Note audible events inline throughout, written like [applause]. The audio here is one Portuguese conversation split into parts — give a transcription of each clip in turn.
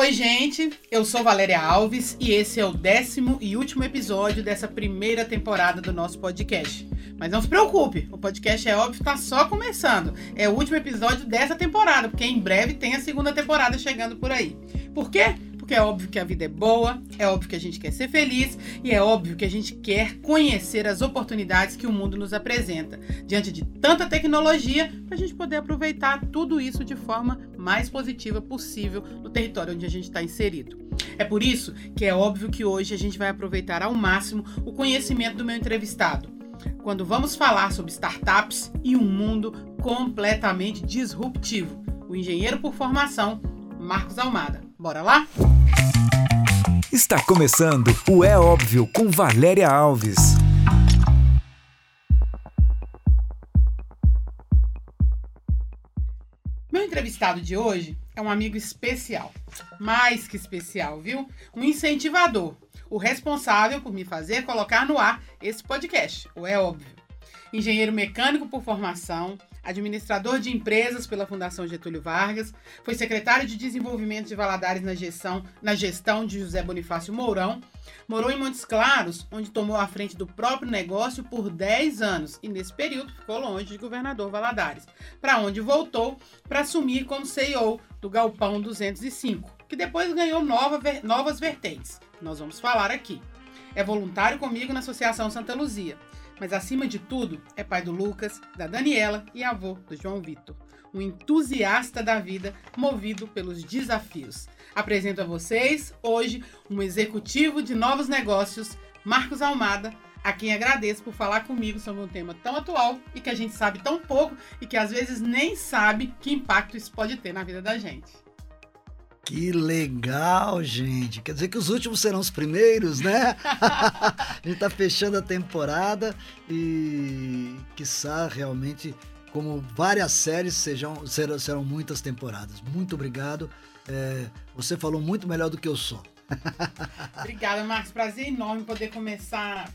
Oi, gente, eu sou Valéria Alves e esse é o décimo e último episódio dessa primeira temporada do nosso podcast. Mas não se preocupe, o podcast é óbvio está só começando. É o último episódio dessa temporada, porque em breve tem a segunda temporada chegando por aí. Por quê? Porque é óbvio que a vida é boa, é óbvio que a gente quer ser feliz e é óbvio que a gente quer conhecer as oportunidades que o mundo nos apresenta, diante de tanta tecnologia, para a gente poder aproveitar tudo isso de forma mais positiva possível no território onde a gente está inserido. É por isso que é óbvio que hoje a gente vai aproveitar ao máximo o conhecimento do meu entrevistado quando vamos falar sobre startups e um mundo completamente disruptivo. O engenheiro por formação, Marcos Almada. Bora lá? Está começando o É Óbvio com Valéria Alves. Meu entrevistado de hoje é um amigo especial. Mais que especial, viu? Um incentivador. O responsável por me fazer colocar no ar esse podcast, o É Óbvio. Engenheiro mecânico por formação, administrador de empresas pela Fundação Getúlio Vargas, foi secretário de Desenvolvimento de Valadares na gestão, na gestão de José Bonifácio Mourão, morou em Montes Claros, onde tomou a frente do próprio negócio por 10 anos e nesse período ficou longe de governador Valadares, para onde voltou para assumir como CEO do Galpão 205, que depois ganhou nova, novas vertentes. Nós vamos falar aqui. É voluntário comigo na Associação Santa Luzia mas acima de tudo é pai do Lucas, da Daniela e avô do João Vitor. Um entusiasta da vida, movido pelos desafios. Apresento a vocês hoje um executivo de novos negócios, Marcos Almada, a quem agradeço por falar comigo sobre um tema tão atual e que a gente sabe tão pouco e que às vezes nem sabe que impacto isso pode ter na vida da gente. Que legal, gente. Quer dizer que os últimos serão os primeiros, né? [laughs] a gente tá fechando a temporada e quiçá realmente, como várias séries, sejam, serão, serão muitas temporadas. Muito obrigado. É, você falou muito melhor do que eu sou. [laughs] Obrigada, Marcos. Prazer enorme poder começar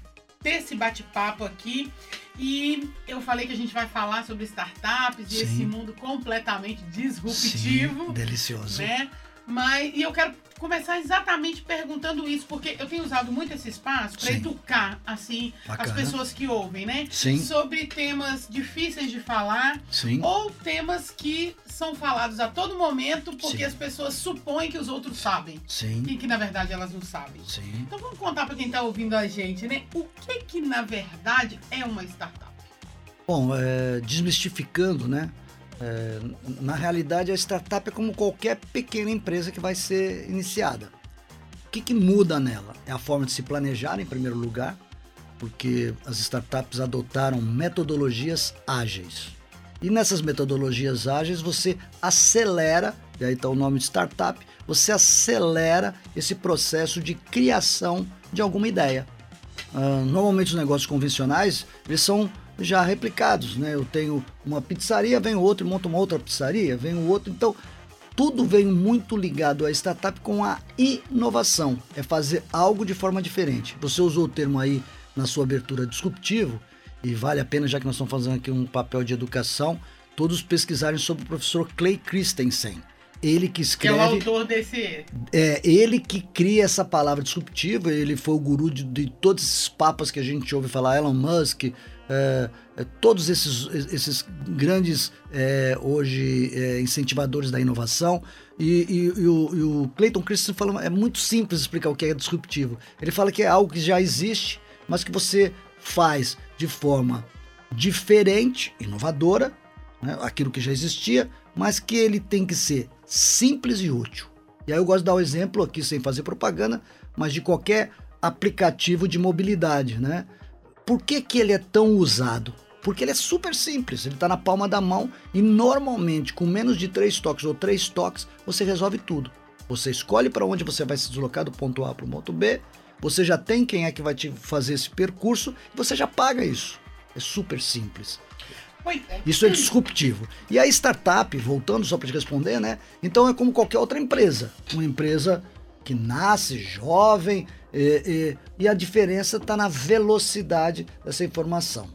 ter esse bate-papo aqui. E eu falei que a gente vai falar sobre startups Sim. e esse mundo completamente disruptivo. Sim, delicioso. Né? Mas, e eu quero começar exatamente perguntando isso, porque eu tenho usado muito esse espaço para educar, assim, Bacana. as pessoas que ouvem, né? Sim. Sobre temas difíceis de falar. Sim. Ou temas que são falados a todo momento porque Sim. as pessoas supõem que os outros sabem. Sim. E que, na verdade, elas não sabem. Sim. Então vamos contar para quem está ouvindo a gente, né? O que que, na verdade, é uma startup? Bom, é, desmistificando, né? É, na realidade, a startup é como qualquer pequena empresa que vai ser iniciada. O que, que muda nela? É a forma de se planejar, em primeiro lugar, porque as startups adotaram metodologias ágeis. E nessas metodologias ágeis você acelera, e aí está o nome de startup, você acelera esse processo de criação de alguma ideia. Uh, normalmente os negócios convencionais, eles são já replicados, né? Eu tenho uma pizzaria, vem outro e monta uma outra pizzaria, vem o outro. Então, tudo vem muito ligado à startup com a inovação. É fazer algo de forma diferente. Você usou o termo aí na sua abertura disruptivo, e vale a pena, já que nós estamos fazendo aqui um papel de educação, todos pesquisarem sobre o professor Clay Christensen. Ele que escreve. Que é o autor desse. É, ele que cria essa palavra disruptiva, ele foi o guru de, de todos esses papas que a gente ouve falar, Elon Musk, é, é, todos esses, esses grandes é, hoje é, incentivadores da inovação e, e, e, o, e o, Clayton Christensen fala é muito simples explicar o que é disruptivo. Ele fala que é algo que já existe, mas que você faz de forma diferente, inovadora, né, aquilo que já existia, mas que ele tem que ser simples e útil. E aí eu gosto de dar o um exemplo aqui sem fazer propaganda, mas de qualquer aplicativo de mobilidade, né? Por que, que ele é tão usado? Porque ele é super simples, ele está na palma da mão e normalmente com menos de três toques ou três toques você resolve tudo. Você escolhe para onde você vai se deslocar do ponto A para o ponto B, você já tem quem é que vai te fazer esse percurso e você já paga isso. É super simples. É. Isso é disruptivo. E a startup, voltando só para te responder, né? Então é como qualquer outra empresa. Uma empresa que nasce jovem, e, e, e a diferença está na velocidade dessa informação.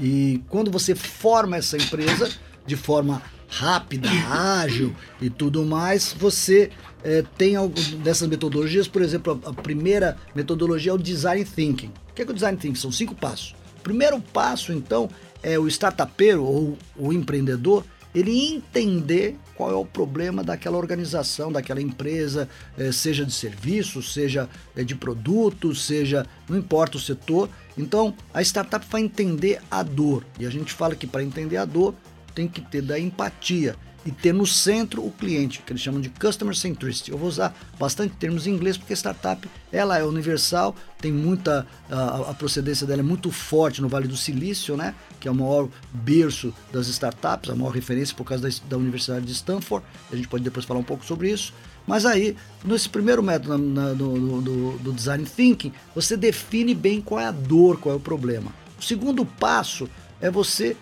E quando você forma essa empresa de forma rápida, [coughs] ágil e tudo mais, você é, tem algo dessas metodologias. Por exemplo, a, a, primeira metodologia é o Design Thinking. O que é, que é o Design Thinking? São cinco passos. O primeiro passo, então, é o startupeiro ou o empreendedor ele entender qual é o problema daquela organização, daquela empresa, é, seja de serviço, seja é, de produto, seja, não importa o setor. Então, a startup vai entender a dor. E a gente fala que para entender a dor, tem que ter da empatia e ter no centro o cliente, que eles chamam de customer centricity. Eu vou usar bastante termos em inglês porque startup ela é universal, tem muita a, a, procedência dela é muito forte no Vale do Silício, né? Que é o maior berço das startups, a maior referência por causa da, da Universidade de Stanford. A gente pode depois falar um pouco sobre isso. Mas aí, nesse primeiro método na, do, do, do design thinking, você define bem qual é a dor, qual é o problema. O segundo passo é você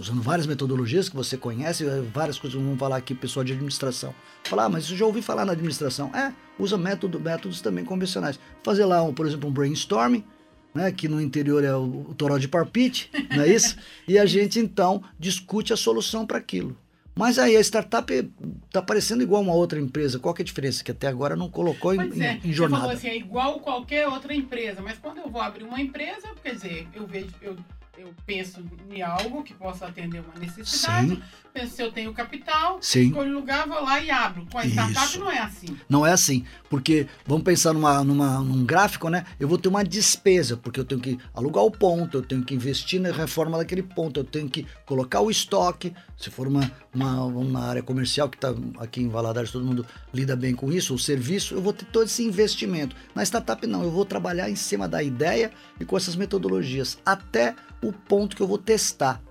usando várias metodologias que você conhece, eh, várias coisas que vamos falar aqui, pessoal de administração. Falar, ah, mas eu já ouvi falar na administração. É, usa método, métodos também convencionais. Fazer lá, um, por exemplo, um brainstorming, né, que no interior é o, o toró de parpite, não é isso? e a gente então discute a solução para aquilo. Mas aí a startup está parecendo igual uma outra empresa. Qual é a diferença? Que até agora não colocou em, é, em, jornada. Você falou assim, é igual qualquer outra empresa. Mas quando eu vou abrir uma empresa, quer dizer, eu vejo, eu eu penso em algo que possa atender uma necessidade, Sim. penso se eu tenho capital, Sim. escolho lugar, vou lá e abro. Com a startup Isso. não é assim. Não é assim, porque vamos pensar numa, numa, num gráfico, né? Eu vou ter uma despesa, porque eu tenho que alugar o ponto, eu tenho que investir na reforma daquele ponto, eu tenho que colocar o estoque, se for uma, uma, uma área comercial que está aqui em Valadares, todo mundo lida bem com isso, o serviço, eu vou ter todo esse investimento. Na startup não, eu vou trabalhar em cima da ideia e com essas metodologias, até o ponto que eu vou testar.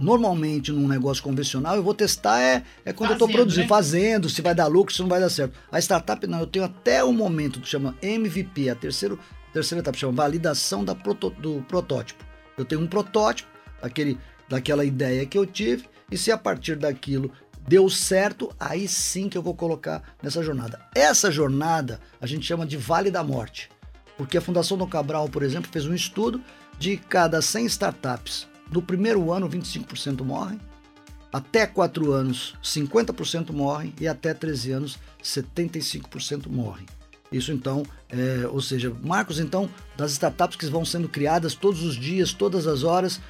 Normalmente, num negócio convencional, eu vou testar é, é quando fazendo, eu estou produzindo, né? fazendo, se vai dar lucro, se não vai dar certo. A startup não, eu tenho até o momento que chama MVP, a terceira, terceira etapa, chama validação da proto, do protótipo. Eu tenho um protótipo daquele, daquela ideia que eu tive, e se a partir daquilo deu certo, aí sim que eu vou colocar nessa jornada. Essa jornada a gente chama de Vale da Morte, porque a Fundação Dom Cabral, por exemplo, fez um estudo de cada 100 startups, no primeiro ano 25% morrem, até 4 anos 50% morrem e até 13 anos 75% morrem. Isso então, é, ou seja, marcos então das startups que vão sendo criadas todos os dias, todas as horas,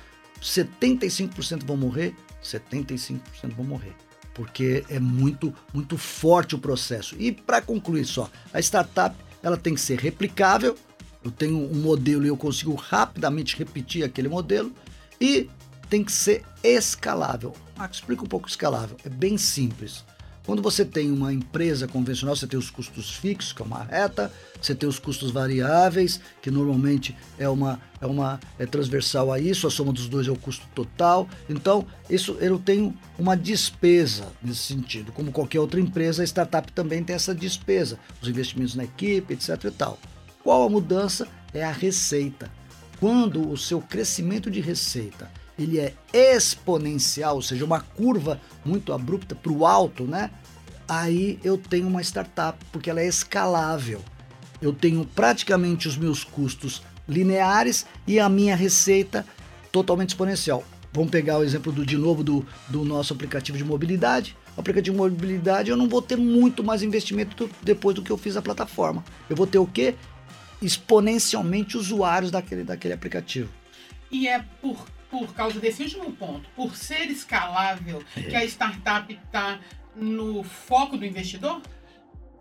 75% vão morrer, 75% vão morrer, porque é muito muito forte o processo. E para concluir só, a startup ela tem que ser replicável, eu tenho um modelo e eu consigo rapidamente repetir aquele modelo e tem que ser escalável. Marcos, explica um pouco escalável. É bem simples. Quando você tem uma empresa convencional, você tem os custos fixos, que é uma reta, você tem os custos variáveis, que normalmente é uma é uma é transversal a isso, a soma dos dois é o custo total. Então, isso eu tenho uma despesa nesse sentido. Como qualquer outra empresa, a startup também tem essa despesa, os investimentos na equipe, etc e tal. Qual a mudança? É a receita. Quando o seu crescimento de receita ele é exponencial, ou seja, uma curva muito abrupta para o alto, né? Aí eu tenho uma startup, porque ela é escalável. Eu tenho praticamente os meus custos lineares e a minha receita totalmente exponencial. Vamos pegar o exemplo do, de novo do, do nosso aplicativo de mobilidade. O aplicativo de mobilidade eu não vou ter muito mais investimento depois do que eu fiz a plataforma. Eu vou ter o quê? exponencialmente usuários daquele, daquele aplicativo. E é por, por causa desse último ponto, por ser escalável, é. que a startup está no foco do investidor?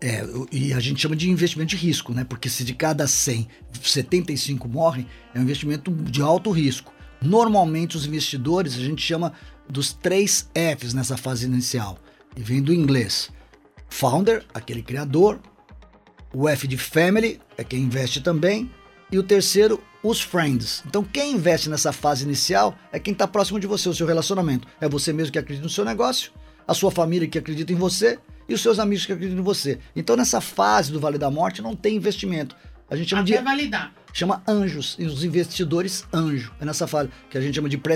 É, e a gente chama de investimento de risco, né? Porque se de cada 100, 75 morrem, é um investimento de alto risco. Normalmente os investidores, a gente chama dos três Fs nessa fase inicial. E vem do inglês. Founder, aquele criador, o F de Family é quem investe também. E o terceiro, os friends. Então, quem investe nessa fase inicial é quem está próximo de você, o seu relacionamento. É você mesmo que acredita no seu negócio, a sua família que acredita em você e os seus amigos que acreditam em você. Então, nessa fase do Vale da Morte, não tem investimento. A gente chama Até de. validar. Chama anjos, e os investidores anjo. É nessa fase que a gente chama de pre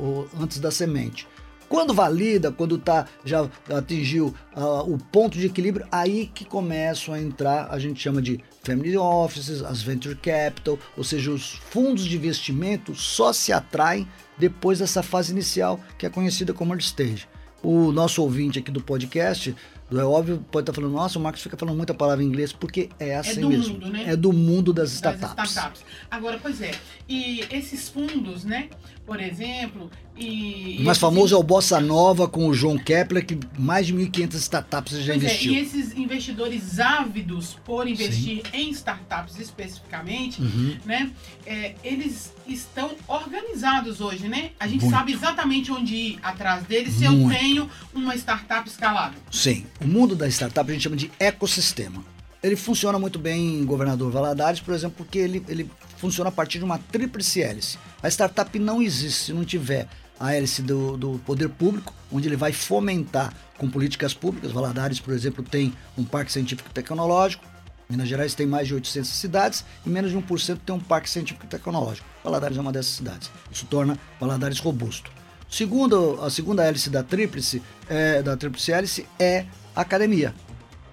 ou antes da semente. Quando valida, quando tá, já atingiu uh, o ponto de equilíbrio, aí que começam a entrar, a gente chama de family offices, as venture capital, ou seja, os fundos de investimento só se atraem depois dessa fase inicial que é conhecida como early stage. O nosso ouvinte aqui do podcast é óbvio, pode estar falando, nossa, o Marcos fica falando muita palavra em inglês, porque é assim é do mesmo. Mundo, né? É do mundo das startups. das startups. Agora, pois é, e esses fundos, né, por exemplo, e... O mais famoso é o Bossa Nova com o João Kepler, que mais de 1.500 startups já pois investiu. É, e esses investidores ávidos por investir Sim. em startups especificamente, uhum. né, é, eles estão organizados hoje, né? A gente Muito. sabe exatamente onde ir atrás deles se Muito. eu tenho uma startup escalável. Sim. O mundo da startup a gente chama de ecossistema. Ele funciona muito bem em Governador Valadares, por exemplo, porque ele, ele funciona a partir de uma tríplice hélice. A startup não existe se não tiver a hélice do, do poder público, onde ele vai fomentar com políticas públicas. Valadares, por exemplo, tem um parque científico tecnológico. Minas Gerais tem mais de 800 cidades e menos de 1% tem um parque científico e tecnológico. Valadares é uma dessas cidades. Isso torna Valadares robusto. Segundo, a segunda hélice da tríplice, é, da tríplice hélice é academia.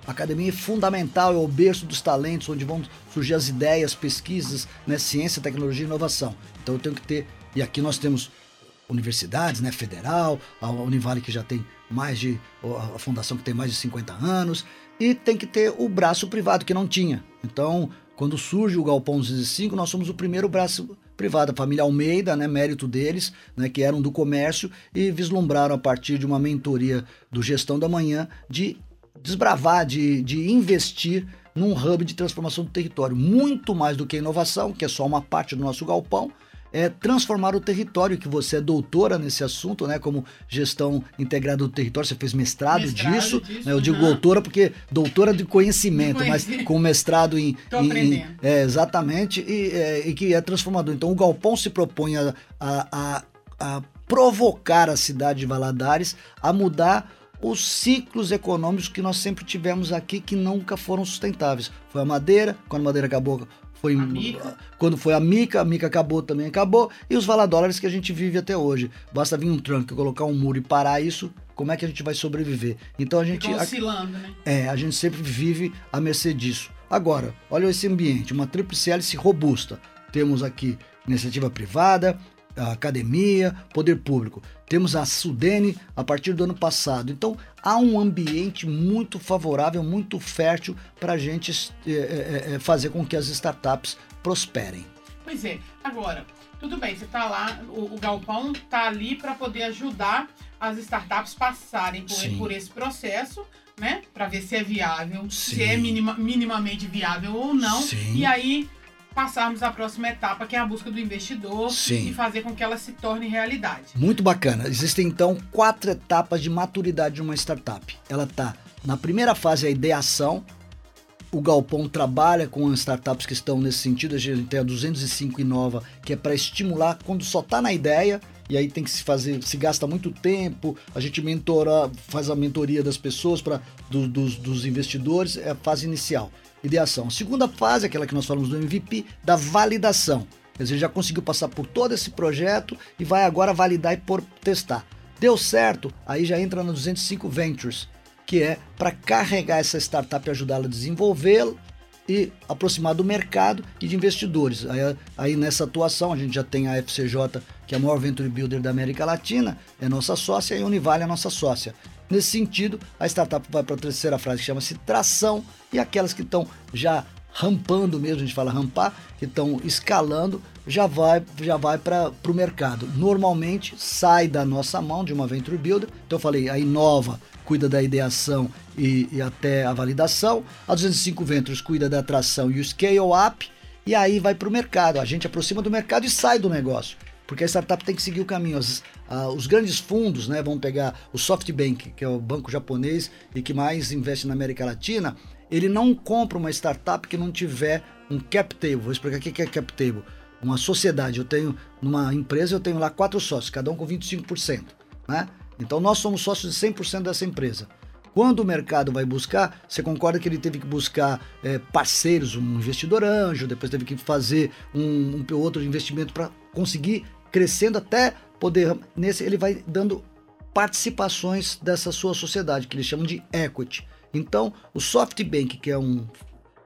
A academia é fundamental, é o berço dos talentos, onde vão surgir as ideias, pesquisas, né, ciência, tecnologia e inovação. Então eu tenho que ter, e aqui nós temos universidades, né, federal, a Univale que já tem mais de, a fundação que tem mais de 50 anos, e tem que ter o braço privado, que não tinha. Então, quando surge o Galpão 205, nós somos o primeiro braço privada, a família Almeida, né, mérito deles, né, que eram do comércio e vislumbraram a partir de uma mentoria do Gestão da Manhã de desbravar, de, de investir num hub de transformação do território. Muito mais do que inovação, que é só uma parte do nosso galpão, é transformar o território, que você é doutora nesse assunto, né? Como gestão integrada do território, você fez mestrado, mestrado disso. disso né, eu digo doutora porque doutora de conhecimento, de mas com mestrado em. Tô em, em é, exatamente, e, é, e, que é transformador. Então o Galpão se propõe a, a, a, a provocar a cidade de Valadares a mudar os ciclos econômicos que nós sempre tivemos aqui que nunca foram sustentáveis. Foi a madeira, quando a madeira acabou, foi quando foi a mica, a mica acabou, também acabou, e os valadólares que a gente vive até hoje. Basta vir um tranco, colocar um muro e parar isso, como é que a gente vai sobreviver? Então a gente oscilando, né? É, a gente sempre vive à mercê disso. Agora, olha esse ambiente, uma tríplice hélice robusta. Temos aqui iniciativa privada, a academia, poder público. Temos a Sudene a partir do ano passado. Então há um ambiente muito favorável, muito fértil para a gente é, é, fazer com que as startups prosperem. Pois é. Agora, tudo bem, você está lá, o, o galpão está ali para poder ajudar as startups passarem por, por esse processo, né? Para ver se é viável, Sim. se é minima, minimamente viável ou não. Sim. E aí passarmos à próxima etapa, que é a busca do investidor Sim. e fazer com que ela se torne realidade. Muito bacana. Existem então quatro etapas de maturidade de uma startup. Ela está na primeira fase, a ideação. O Galpão trabalha com as startups que estão nesse sentido. A gente tem a 205 Inova, que é para estimular quando só está na ideia e aí tem que se fazer, se gasta muito tempo, a gente mentora, faz a mentoria das pessoas para do, dos, dos investidores, é a fase inicial ideação. A segunda fase, aquela que nós falamos do MVP, da validação. Quer dizer, já conseguiu passar por todo esse projeto e vai agora validar e por testar. Deu certo, aí já entra no 205 Ventures, que é para carregar essa startup e ajudá-la a desenvolvê-la e aproximar do mercado e de investidores. Aí, aí, nessa atuação a gente já tem a FCJ, que é a maior venture builder da América Latina, é nossa sócia, e a Univale é nossa sócia. Nesse sentido, a startup vai para a terceira frase que chama-se tração e aquelas que estão já rampando mesmo, a gente fala rampar, que estão escalando, já vai, já vai para o mercado. Normalmente sai da nossa mão de uma Venture Builder. Então eu falei, a Inova cuida da ideação e, e até a validação, a 205 Ventures cuida da atração e o scale up, e aí vai para o mercado. A gente aproxima do mercado e sai do negócio porque a startup tem que seguir o caminho. Os, uh, os grandes fundos né, vão pegar o SoftBank, que é o banco japonês e que mais investe na América Latina, ele não compra uma startup que não tiver um cap table. Vou explicar o que é cap table. Uma sociedade, eu tenho, numa empresa eu tenho lá quatro sócios, cada um com 25%. Né? Então nós somos sócios de 100% dessa empresa. Quando o mercado vai buscar, você concorda que ele teve que buscar é, parceiros, um investidor anjo, depois teve que fazer um, um outro investimento para conseguir crescendo até poder. Nesse ele vai dando participações dessa sua sociedade, que eles chamam de equity. Então, o SoftBank, que é um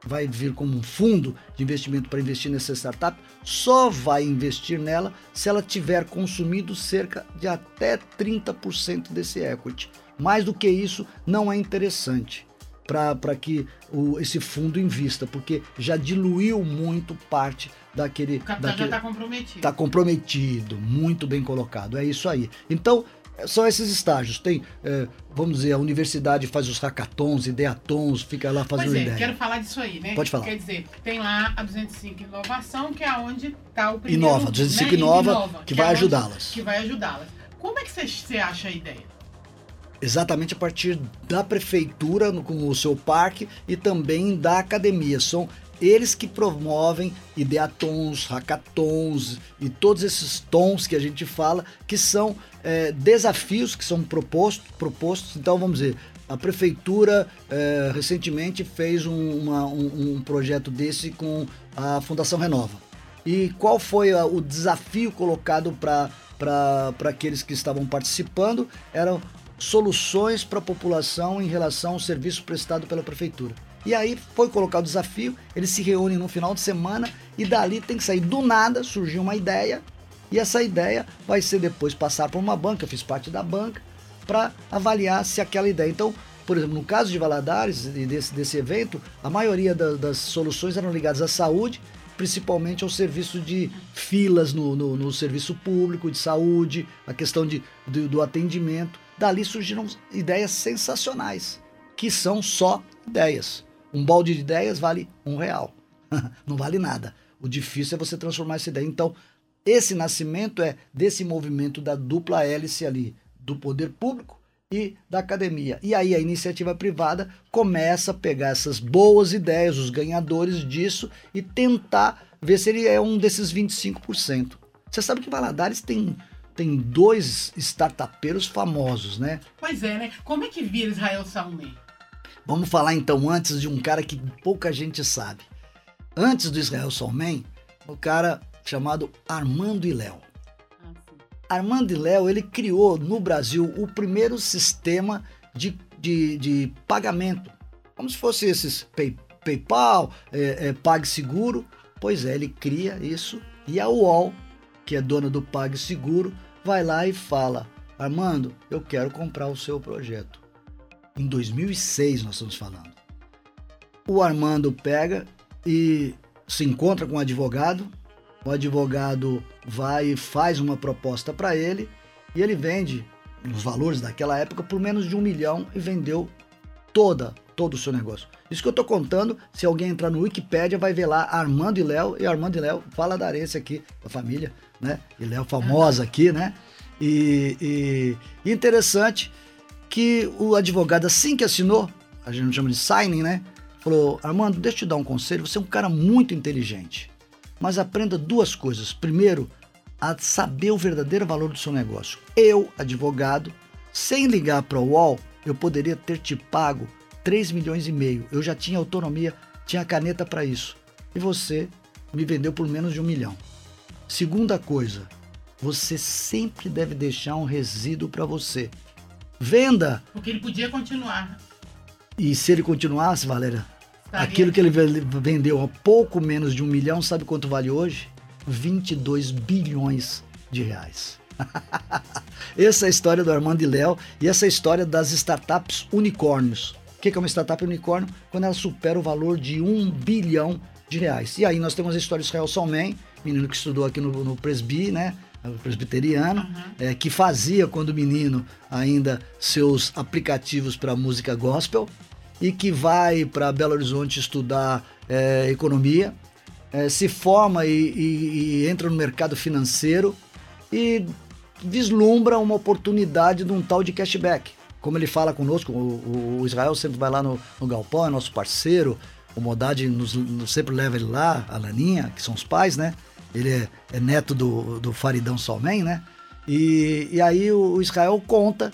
vai vir como um fundo de investimento para investir nessa startup, só vai investir nela se ela tiver consumido cerca de até 30% desse equity. Mais do que isso, não é interessante para que o, esse fundo invista, porque já diluiu muito parte daquele. O capital daquele, já está comprometido. Está comprometido, muito bem colocado. É isso aí. Então, são esses estágios. Tem, é, vamos dizer, a universidade faz os hackathons, ideatons, fica lá fazendo pois é, ideia. quero falar disso aí, né? Pode falar. Quer dizer, tem lá a 205 Inovação, que é onde está o primeiro... Inova, 205 né? Inova, Inova, que é vai onde- ajudá-las. Que vai ajudá-las. Como é que você- você acha a ideia? Exatamente a partir da prefeitura com o seu parque e também da academia. São eles que promovem ideatons, hackathons e todos esses tons que a gente fala, que são é, desafios que são propostos. Então, vamos dizer, a prefeitura é, recentemente fez um, uma- um- um projeto desse com a Fundação Renova. E qual foi a- o desafio colocado para aqueles que estavam participando? Eram soluções para a população em relação ao serviço prestado pela prefeitura. E aí foi colocado o desafio, eles se reúnem no final de semana e dali tem que sair do nada, surgiu uma ideia, e essa ideia vai ser depois passar por uma banca, eu fiz parte da banca, para avaliar se aquela ideia. Então, por exemplo, no caso de Valadares e desse, desse evento, a maioria da- das soluções eram ligadas à saúde, principalmente ao serviço de filas no, no- no serviço público de saúde, a questão de, do, do atendimento. Dali surgiram ideias sensacionais, que são só ideias. Um balde de ideias vale um real. [laughs] Não vale nada. O difícil é você transformar essa ideia. Então, esse nascimento é desse movimento da dupla hélice ali, do poder público e da academia. E aí a iniciativa privada começa a pegar essas boas ideias, os ganhadores disso, e tentar ver se ele é um desses 25%. Você sabe que Valadares tem, tem dois startupeiros famosos, né? Pois é, né? Como é que vira Israel Salme? Vamos falar então antes de um cara que pouca gente sabe. Antes do Israel Solman, o cara chamado Armando Iléu. Armando Iléu, ele criou no Brasil o primeiro sistema de, de, de pagamento. Como se fosse esses Pay- PayPal, é, é, PagSeguro. Pois é, ele cria isso e a UOL, que é dona do PagSeguro, vai lá e fala: Armando, eu quero comprar o seu projeto. Em 2006 nós estamos falando. O Armando pega e se encontra com um advogado. O advogado vai e faz uma proposta para ele e ele vende nos valores daquela época por menos de um milhão e vendeu toda todo o seu negócio. Isso que eu tô contando, se alguém entrar no Wikipedia vai ver lá Armando e Léo e Armando e Léo fala da aqui da família, né? E Léo famosa aqui, né? E, e- e interessante que o advogado assim que assinou, a gente chama de signing, né? Falou, Armando, deixa eu te dar um conselho, você é um cara muito inteligente, mas aprenda duas coisas. Primeiro, a saber o verdadeiro valor do seu negócio. Eu, advogado, sem ligar para o UOL, eu poderia ter te pago 3 milhões e meio. Eu já tinha autonomia, tinha caneta para isso. E você me vendeu por menos de um milhão. Segunda coisa, você sempre deve deixar um resíduo para você. Venda! Porque ele podia continuar. E se ele continuasse, Valéria, Estaria- aquilo que ele ve- vendeu a pouco menos de um milhão, sabe quanto vale hoje? 22 bilhões de reais. [laughs] essa é a história do Armando e Léo e essa é a história das startups unicórnios. O que que é uma startup unicórnio? Quando ela supera o valor de um bilhão de reais. E aí nós temos a história do Israel Salman, menino que estudou aqui no, no Presby, né? Presbiteriano, é, que fazia quando menino ainda seus aplicativos para música gospel e que vai para Belo Horizonte estudar é, economia, é, se forma e, e- e entra no mercado financeiro e vislumbra uma oportunidade de um tal de cashback. Como ele fala conosco, o, o Israel sempre vai lá no, no Galpão, é nosso parceiro, o Modad nos, nos sempre leva ele lá, a Laninha, que são os pais, né? Ele é, é neto do, do Faridão Salmen, né? E, e aí o, o Israel conta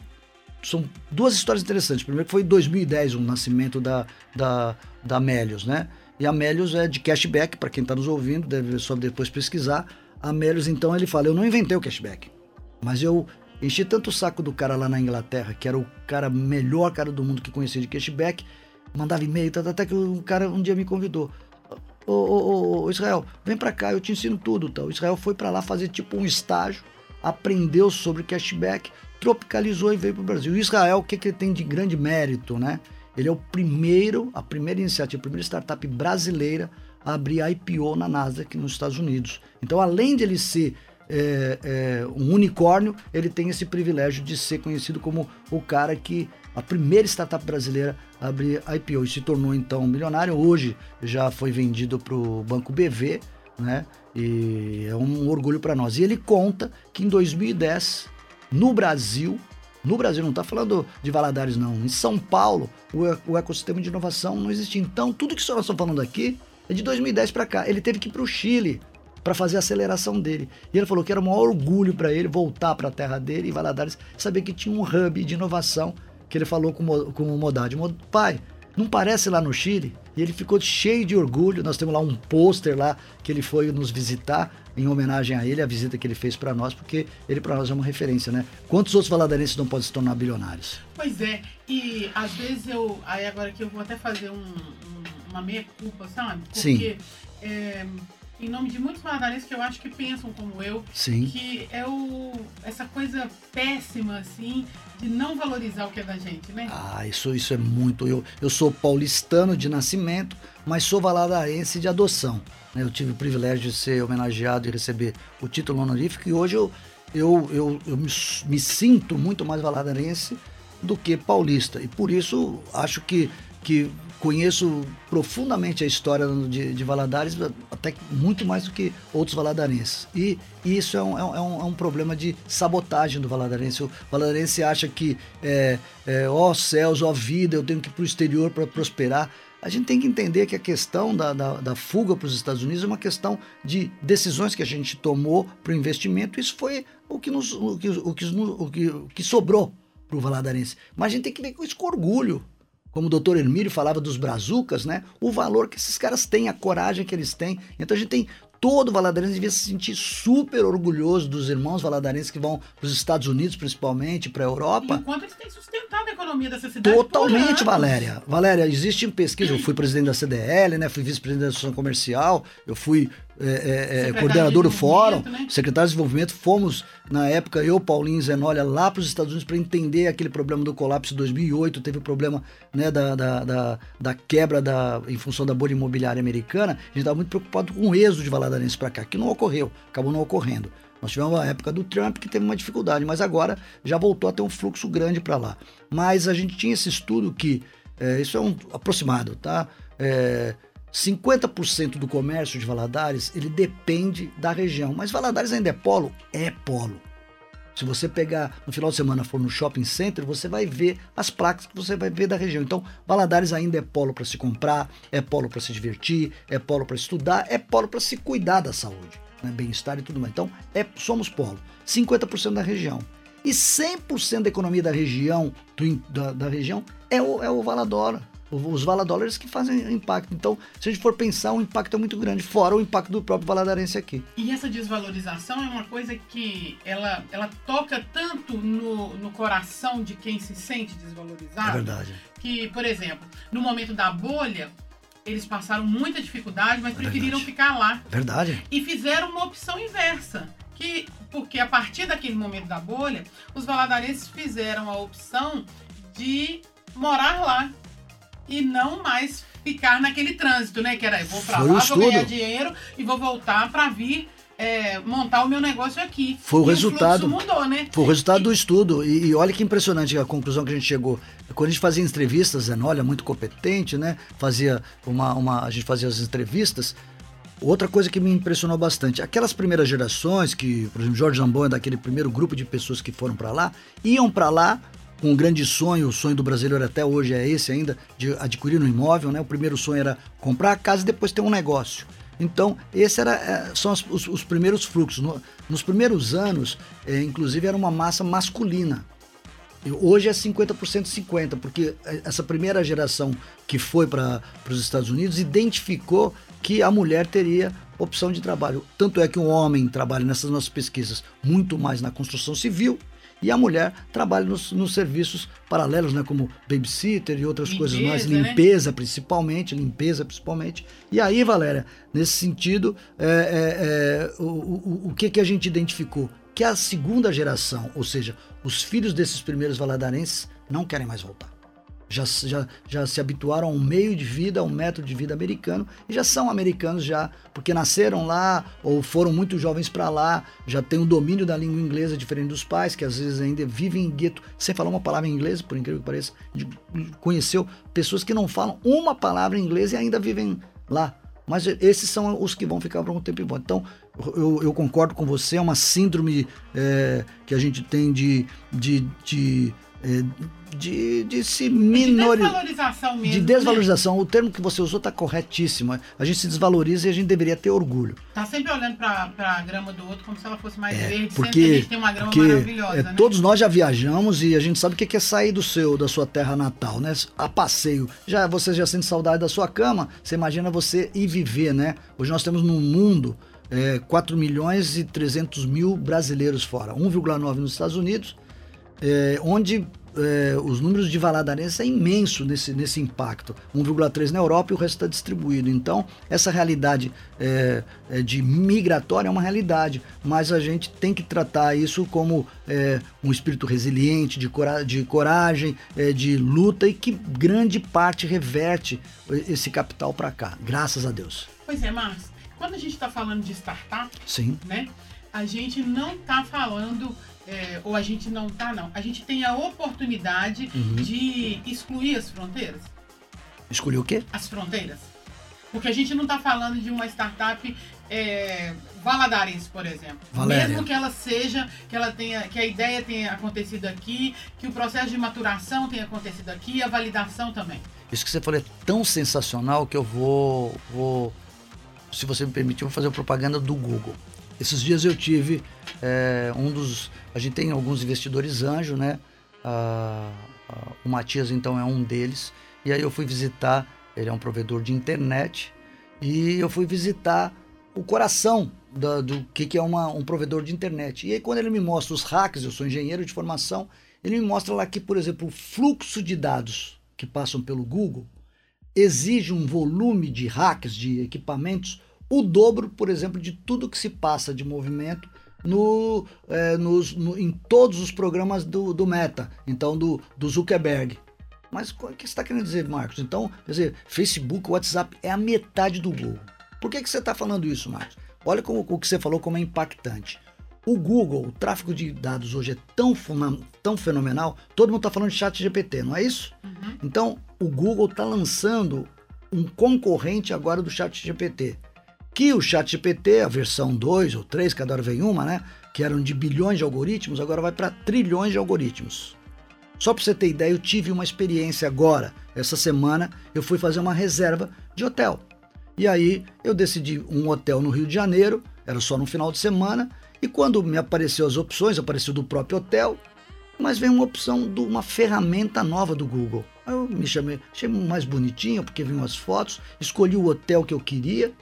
são duas histórias interessantes. Primeiro foi em 2010 o nascimento da, da, da Amélios, né? E a Amélios é de cashback, para quem está nos ouvindo, deve só depois pesquisar. A Amélios, então, ele fala, eu não inventei o cashback, mas eu enchi tanto o saco do cara lá na Inglaterra, que era o cara melhor cara do mundo que conhecia de cashback, mandava e-mail, até que o cara um dia me convidou. Ô, ô, ô Israel, vem pra cá, eu te ensino tudo. Tal. O Israel foi para lá fazer tipo um estágio, aprendeu sobre cashback, tropicalizou e veio Brasil. O Israel, o que, que ele tem de grande mérito, né? Ele é o primeiro, a primeira iniciativa, a primeira startup brasileira a abrir IPO na Nasdaq nos Estados Unidos. Então, além de ele ser é, é, um unicórnio, ele tem esse privilégio de ser conhecido como o cara que a primeira startup brasileira a abrir IPO e se tornou então milionário. Hoje já foi vendido para o Banco BV, né? E é um orgulho para nós. E ele conta que em 2010, no Brasil, no Brasil, não está falando de Valadares, não. Em São Paulo, o, ecossistema de inovação não existia. Então, tudo que nós estamos falando aqui é de 2010 para cá. Ele teve que ir para o Chile para fazer a aceleração dele. E ele falou que era um orgulho para ele voltar para a terra dele, em Valadares, saber que tinha um hub de inovação que ele falou com, com o Modade. Pai, não parece lá no Chile? E ele ficou cheio de orgulho. Nós temos lá um pôster lá que ele foi nos visitar em homenagem a ele, a visita que ele fez para nós, porque ele para nós é uma referência, né? Quantos outros valadarenses não podem se tornar bilionários? Pois é, e às vezes eu. Aí agora que eu vou até fazer um, um, uma meia-culpa, sabe? Porque Sim. É, em nome de muitos valadarenses que eu acho que pensam como eu, Sim. que é o, essa coisa péssima, assim, de não valorizar o que é da gente, né? Ah, isso, isso é muito. Eu, eu sou paulistano de nascimento, mas sou valadarense de adoção. Né? Eu tive o privilégio de ser homenageado e receber o título honorífico e hoje eu, eu, eu, eu me, me sinto muito mais valadarense do que paulista. E por isso acho que, que conheço profundamente a história de, de, Valadares, até muito mais do que outros valadarenses. E, e isso é um, é, um, é um, problema de sabotagem do valadarense. O valadarense acha que, é, é, ó céus, ó vida, eu tenho que ir para o exterior para prosperar. A gente tem que entender que a questão da, da, da fuga para os Estados Unidos é uma questão de decisões que a gente tomou para o investimento. Isso foi o que, nos, o que, o que, o que, o que sobrou para o valadarense. Mas a gente tem que ver com isso com orgulho como o doutor Hermílio falava dos brazucas, né? O valor que esses caras têm, a coragem que eles têm. Então a gente tem todo valadarense devia se sentir super orgulhoso dos irmãos valadarenses que vão para os Estados Unidos, principalmente, para a Europa. Enquanto eles têm sustentado a economia dessa cidade. Totalmente, Valéria. Valéria, existe pesquisa. Eu fui presidente da CDL, né? Fui vice-presidente da Associação Comercial, eu fui é, é, é coordenador do fórum, né? secretário de desenvolvimento, fomos, na época, eu, Paulinho Zenolha, lá para os Estados Unidos para entender aquele problema do colapso de 2008, teve o problema né, da, da, da, da, quebra da, em função da bolha imobiliária americana, a gente estava muito preocupado com o êxodo de Valadarense para cá, que não ocorreu, acabou não ocorrendo. Nós tivemos a época do Trump que teve uma dificuldade, mas agora já voltou a ter um fluxo grande para lá. Mas a gente tinha esse estudo que, é, isso é um aproximado, tá? É, 50% do comércio de Valadares, ele depende da região. Mas Valadares ainda é polo? É polo. Se você pegar no final de semana for no shopping center, você vai ver as placas que você vai ver da região. Então, Valadares ainda é polo para se comprar, é polo para se divertir, é polo para estudar, é polo para se cuidar da saúde, né? bem-estar e tudo mais. Então, é, somos polo. 50% da região. E 100% da economia da região, do, da, da, região é o, é o Valadora os valadólares que fazem impacto. Então, se a gente for pensar, o impacto é muito grande, fora o impacto do próprio valadarense aqui. E essa desvalorização é uma coisa que ela, ela toca tanto no, no coração de quem se sente desvalorizado. É verdade. Que, por exemplo, no momento da bolha, eles passaram muita dificuldade, mas é preferiram ficar lá. Verdade. E fizeram uma opção inversa. Que, porque a partir daquele momento da bolha, os valadarenses fizeram a opção de morar lá e não mais ficar naquele trânsito, né? Que era, eu vou pra Foi lá, vou ganhar dinheiro e vou voltar para vir é, montar o meu negócio aqui. Foi o e resultado. O mudou, né? Foi o resultado e, do estudo. E, e, olha que impressionante a conclusão que a gente chegou. Quando a gente fazia entrevistas, Zenolha, muito competente, né? Fazia uma, uma. A gente fazia as entrevistas. Outra coisa que me impressionou bastante, aquelas primeiras gerações, que, por exemplo, Jorge Zambon é daquele primeiro grupo de pessoas que foram para lá, iam para lá com um grande sonho, o sonho do brasileiro até hoje é esse ainda, de adquirir um imóvel, né? O primeiro sonho era comprar a casa e depois ter um negócio. Então, esses era, é, são os, os, os primeiros fluxos. No, nos primeiros anos, é, inclusive, era uma massa masculina. Hoje é 50% 50%, porque essa primeira geração que foi para os Estados Unidos identificou que a mulher teria opção de trabalho. Tanto é que o homem trabalha nessas nossas pesquisas muito mais na construção civil e a mulher trabalha nos, nos serviços paralelos, né, como babysitter e outras coisas mais, Limpeza, né? limpeza principalmente, limpeza principalmente. E aí, Valéria, nesse sentido, é, é, é, o, o, o que, que a gente identificou? Que a segunda geração, ou seja, os filhos desses primeiros valadarenses, não querem mais voltar já, já, já se habituaram a um meio de vida, a um método de vida americano e já são americanos já, porque nasceram lá ou foram muito jovens para lá, já têm o domínio da língua inglesa diferente dos pais, que às vezes ainda vivem em gueto sem falar uma palavra em inglês, por incrível que pareça. Conheceu pessoas que não falam uma palavra em inglês e ainda vivem lá. Mas esses são os que vão ficar por um tempo bom. Então, eu, eu, concordo com você, é uma síndrome é, que a gente tem de, de, de é, de, de se minorizar. De desvalorização mesmo. De desvalorização. Né? O termo que você usou está corretíssimo. A gente se desvaloriza e a gente deveria ter orgulho. Tá sempre olhando para a grama do outro como se ela fosse mais é, verde, porque, a gente tem uma grama porque, maravilhosa. É, né? Todos nós já viajamos e a gente sabe o que é sair do seu, da sua terra natal, né? A passeio. Já você já sente saudade da sua cama, você imagina você ir viver, né? Hoje nós temos no mundo é, 4 milhões e 300 mil brasileiros fora, 1,9 nos Estados Unidos, é, onde é, os números de Valadarense é imenso nesse, nesse impacto. 1,3 na Europa e o resto está distribuído. Então, essa realidade é, é, de migratória é uma realidade, mas a gente tem que tratar isso como é, um espírito resiliente, de, cora de coragem, é, de luta e que grande parte reverte esse capital para cá, graças a Deus. Pois é, Marcos. Quando a gente está falando de startup, Sim. né, a gente não está falando é, ou a gente não tá, não. A gente tem a oportunidade uhum. de excluir as fronteiras. Excluir o quê? As fronteiras. Porque a gente não está falando de uma startup é, Valadares, por exemplo. Valéria. Mesmo que ela seja, que ela tenha, que a ideia tenha acontecido aqui, que o processo de maturação tenha acontecido aqui, a validação também. Isso que você falou é tão sensacional que eu vou, vou se você me permitir, vou fazer propaganda do Google. Esses dias eu tive é, um dos. A gente tem alguns investidores anjo, né? Ah, o Matias, então, é um deles. E aí eu fui visitar, ele é um provedor de internet, e eu fui visitar o coração da, do que, que é uma, um provedor de internet. E aí, quando ele me mostra os hacks, eu sou engenheiro de formação, ele me mostra lá que, por exemplo, o fluxo de dados que passam pelo Google exige um volume de hacks, de equipamentos, o dobro, por exemplo, de tudo que se passa de movimento no, é, nos, no, em todos os programas do, do Meta, então do, do Zuckerberg. Mas o que você está querendo dizer, Marcos? Então, quer dizer, Facebook, WhatsApp é a metade do Google. Por que, que você está falando isso, Marcos? Olha como, o que você falou como é impactante. O Google, o tráfego de dados hoje é tão, tão fenomenal, todo mundo está falando de chat GPT, não é isso? Uhum. Então, o Google está lançando um concorrente agora do chat GPT que o ChatGPT, a versão 2 ou 3, cada hora vem uma, né? Que eram de bilhões de algoritmos, agora vai para trilhões de algoritmos. Só para você ter ideia, eu tive uma experiência agora, essa semana, eu fui fazer uma reserva de hotel. E aí eu decidi um hotel no Rio de Janeiro, era só no final de semana, e quando me apareceu as opções, apareceu do próprio hotel, mas veio uma opção de uma ferramenta nova do Google. Eu me chamei, achei mais bonitinho, porque vinham as fotos, escolhi o hotel que eu queria,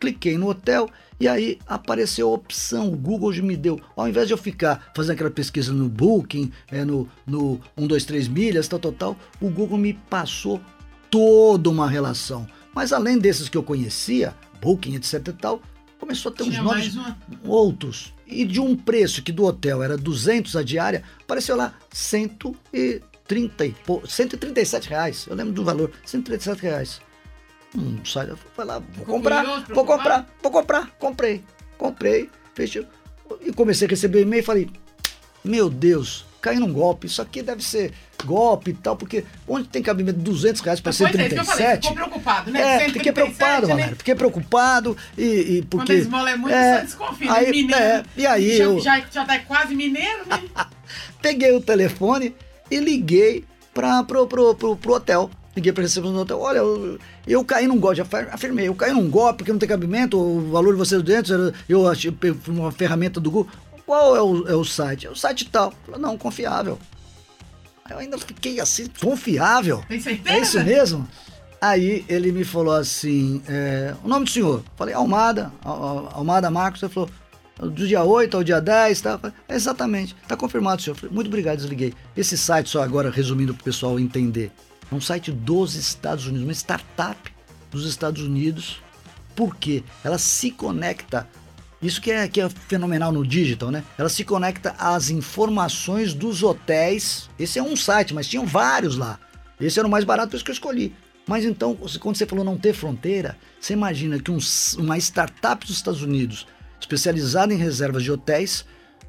cliquei no hotel e aí apareceu a opção, o Google me deu, ao invés de eu ficar fazendo aquela pesquisa no Booking, é, no, no 123 milhas, tal, tal, tal, o Google me passou toda uma relação. Mas além desses que eu conhecia, Booking, etc e tal, começou a ter Tinha uns nomes outros. E de um preço que do hotel era 200 a diária, apareceu lá 130 e, 137 reais. Eu lembro do valor, 137 reais. Hum, sai, vai lá, vou comprar, vou comprar, vou comprar, comprei, comprei, fechei. E comecei a receber e-mail e falei, meu Deus, caí num golpe, isso aqui deve ser golpe e tal, porque onde tem cabimento de 200 reais para 137? É, ficou preocupado, né? É, 137, fiquei preocupado, né? galera, fiquei preocupado e, e porque... Quando a esmola é muito, é, você desconfia, aí, mineiro, é, e aí já, eu... Já, já tá quase mineiro, né? [laughs] Peguei o telefone e liguei para pro, pro, pro, pro hotel liguei para do hotel, olha, eu, eu caí num golpe, já afirmei, eu caí num golpe porque não tem cabimento, o valor de vocês dentro, eu achei uma ferramenta do Google. Qual é o, é o site? É o site tal. Falei, não, confiável. Eu ainda fiquei assim, confiável. Tem certeza? É isso mesmo? Aí ele me falou assim, é, o nome do senhor? Falei, Almada, Almada Marcos. Ele falou, do dia 8 ao dia 10, tá? Exatamente, tá confirmado, senhor. Muito obrigado, desliguei. Esse site, só agora resumindo para o pessoal entender, é um site dos Estados Unidos, uma startup dos Estados Unidos, porque ela se conecta isso que é, que é fenomenal no digital, né? Ela se conecta às informações dos hotéis. Esse é um site, mas tinham vários lá. Esse era o mais barato, por isso que eu escolhi. Mas então, quando você falou não ter fronteira, você imagina que um, uma startup dos Estados Unidos, especializada em reservas de hotéis,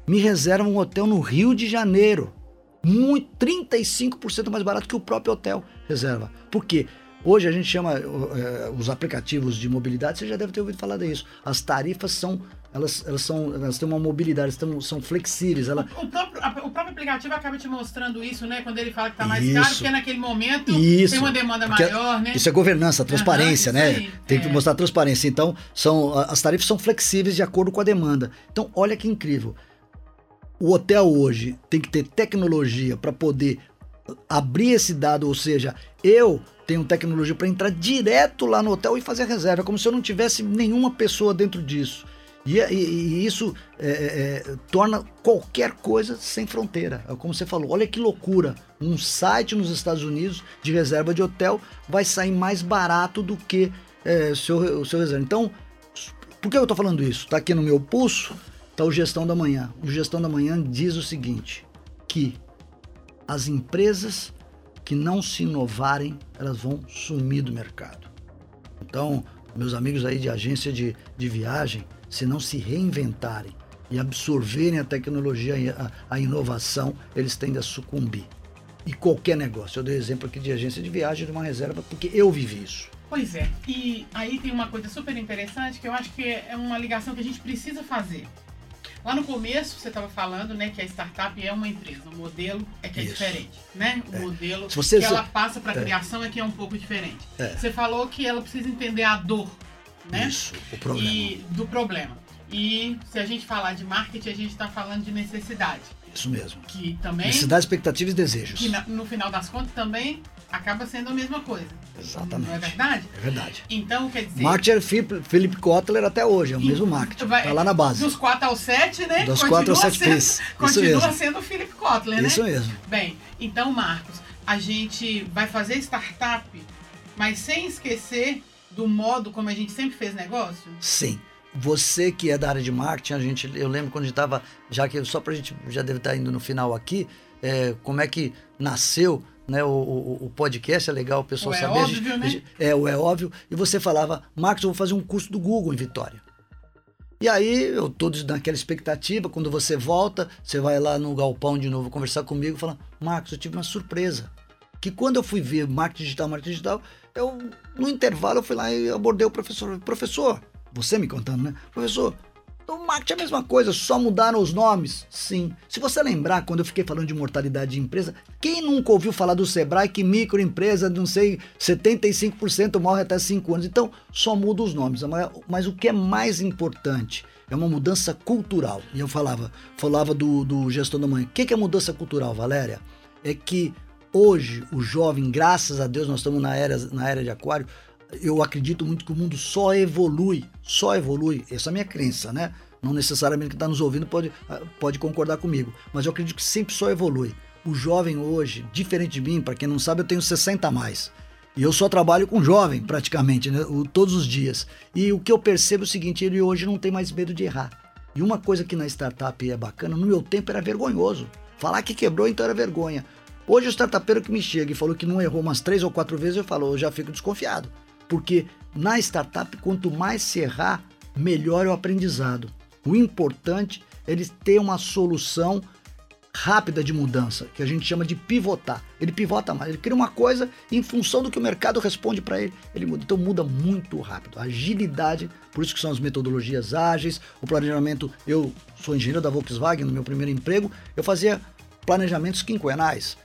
me reserva um hotel no Rio de Janeiro. Muito, 35% mais barato que o próprio hotel reserva. Por quê? Hoje a gente chama uh, os aplicativos de mobilidade, você já deve ter ouvido falar disso. As tarifas são elas, elas, são, elas têm uma mobilidade, elas tão, são flexíveis. Ela... O, o, próprio, o próprio aplicativo acaba te mostrando isso, né? Quando ele fala que está mais isso. caro, porque naquele momento isso. tem uma demanda porque maior, né? Isso é governança, transparência, uhum, né? Aí, tem que é. mostrar transparência. Então, são, as tarifas são flexíveis de acordo com a demanda. Então, olha que incrível. O hotel hoje tem que ter tecnologia para poder abrir esse dado, ou seja, eu tenho tecnologia para entrar direto lá no hotel e fazer a reserva, como se eu não tivesse nenhuma pessoa dentro disso. E, e, e isso é, é, é, torna qualquer coisa sem fronteira. É como você falou, olha que loucura. Um site nos Estados Unidos de reserva de hotel vai sair mais barato do que é, seu, o seu reserva. Então, por que eu estou falando isso? Está aqui no meu pulso, está o Gestão da Manhã. O Gestão da Manhã diz o seguinte, que as empresas que não se inovarem, elas vão sumir do mercado. Então, meus amigos aí de agência de, de viagem, se não se reinventarem e absorverem a tecnologia a, a inovação, eles tendem a sucumbir. E qualquer negócio. Eu dei exemplo aqui de agência de viagem, de uma reserva, porque eu vivi isso. Pois é. E aí tem uma coisa super interessante que eu acho que é uma ligação que a gente precisa fazer. Lá no começo você estava falando, né, que a startup é uma empresa, o modelo é que é Isso. diferente, né? O é. modelo que ela passa para a é. criação é que é um pouco diferente. É. Você falou que ela precisa entender a dor né? Isso, o problema. E, do problema. E se a gente falar de marketing, a gente está falando de necessidade. Isso mesmo. Que também. Necessidade, expectativas e desejos. Que no final das contas também acaba sendo a mesma coisa. Exatamente. Não é verdade? É verdade. Então, quer dizer. Marketing Philip Kotler até hoje, é o mesmo marketing. Vai, tá lá na base. Dos 4 ao 7, né? Dos 4 ao 7 sendo, Isso Continua mesmo. sendo o Philip Kotler, né? Isso mesmo. Bem, então, Marcos, a gente vai fazer startup, mas sem esquecer do modo como a gente sempre fez negócio? Sim. Você que é da área de marketing, a gente, eu lembro quando a gente estava, já que só para a gente já deve estar tá indo no final aqui, é, como é que nasceu né, o, o, o, podcast, é legal o pessoal o é saber. É óbvio, né? Gente, é, o é óbvio. E você falava, Marcos, eu vou fazer um curso do Google em Vitória. E aí, eu todos naquela expectativa, quando você volta, você vai lá no galpão de novo conversar comigo e fala, Marcos, eu tive uma surpresa. Que quando eu fui ver marketing digital, marketing digital, eu, no intervalo, eu fui lá e abordei o professor. Professor, você me contando, né? Professor, o marketing é a mesma coisa, só mudaram os nomes? Sim. Se você lembrar, quando eu fiquei falando de mortalidade de empresa, quem nunca ouviu falar do Sebrae que microempresa, não sei, 75% morre até 5 anos? Então, só muda os nomes. Mas, o que é mais importante é uma mudança cultural. E eu falava, falava do, do gestor da mãe. O que, que é mudança cultural, Valéria? É que Hoje, o jovem, graças a Deus, nós estamos na era, na era de aquário, eu acredito muito que o mundo só evolui, só evolui. Essa é a minha crença, né? Não necessariamente quem está nos ouvindo pode, ah, pode concordar comigo, mas eu acredito que sempre só evolui. O jovem hoje, diferente de mim, para quem não sabe, eu tenho 60 a mais. E eu só trabalho com jovem, praticamente, né? O, todos os dias. E o que eu percebo é o seguinte: ele hoje não tem mais medo de errar. E uma coisa que na startup é bacana, no meu tempo era vergonhoso. Falar que quebrou, então era vergonha. Hoje o startupeiro que me chega e falou que não errou umas três ou quatro vezes, eu falo, eu já fico desconfiado. Porque na startup, quanto mais se errar, melhor é o aprendizado. O importante é ele ter uma solução rápida de mudança, que a gente chama de pivotar. Ele pivota mais, ele cria uma coisa em função do que o mercado responde para ele, ele muda. Então muda muito rápido. Agilidade, por isso que são as metodologias ágeis, o planejamento. Eu sou engenheiro da Volkswagen no meu primeiro emprego, eu fazia planejamentos quinquenais.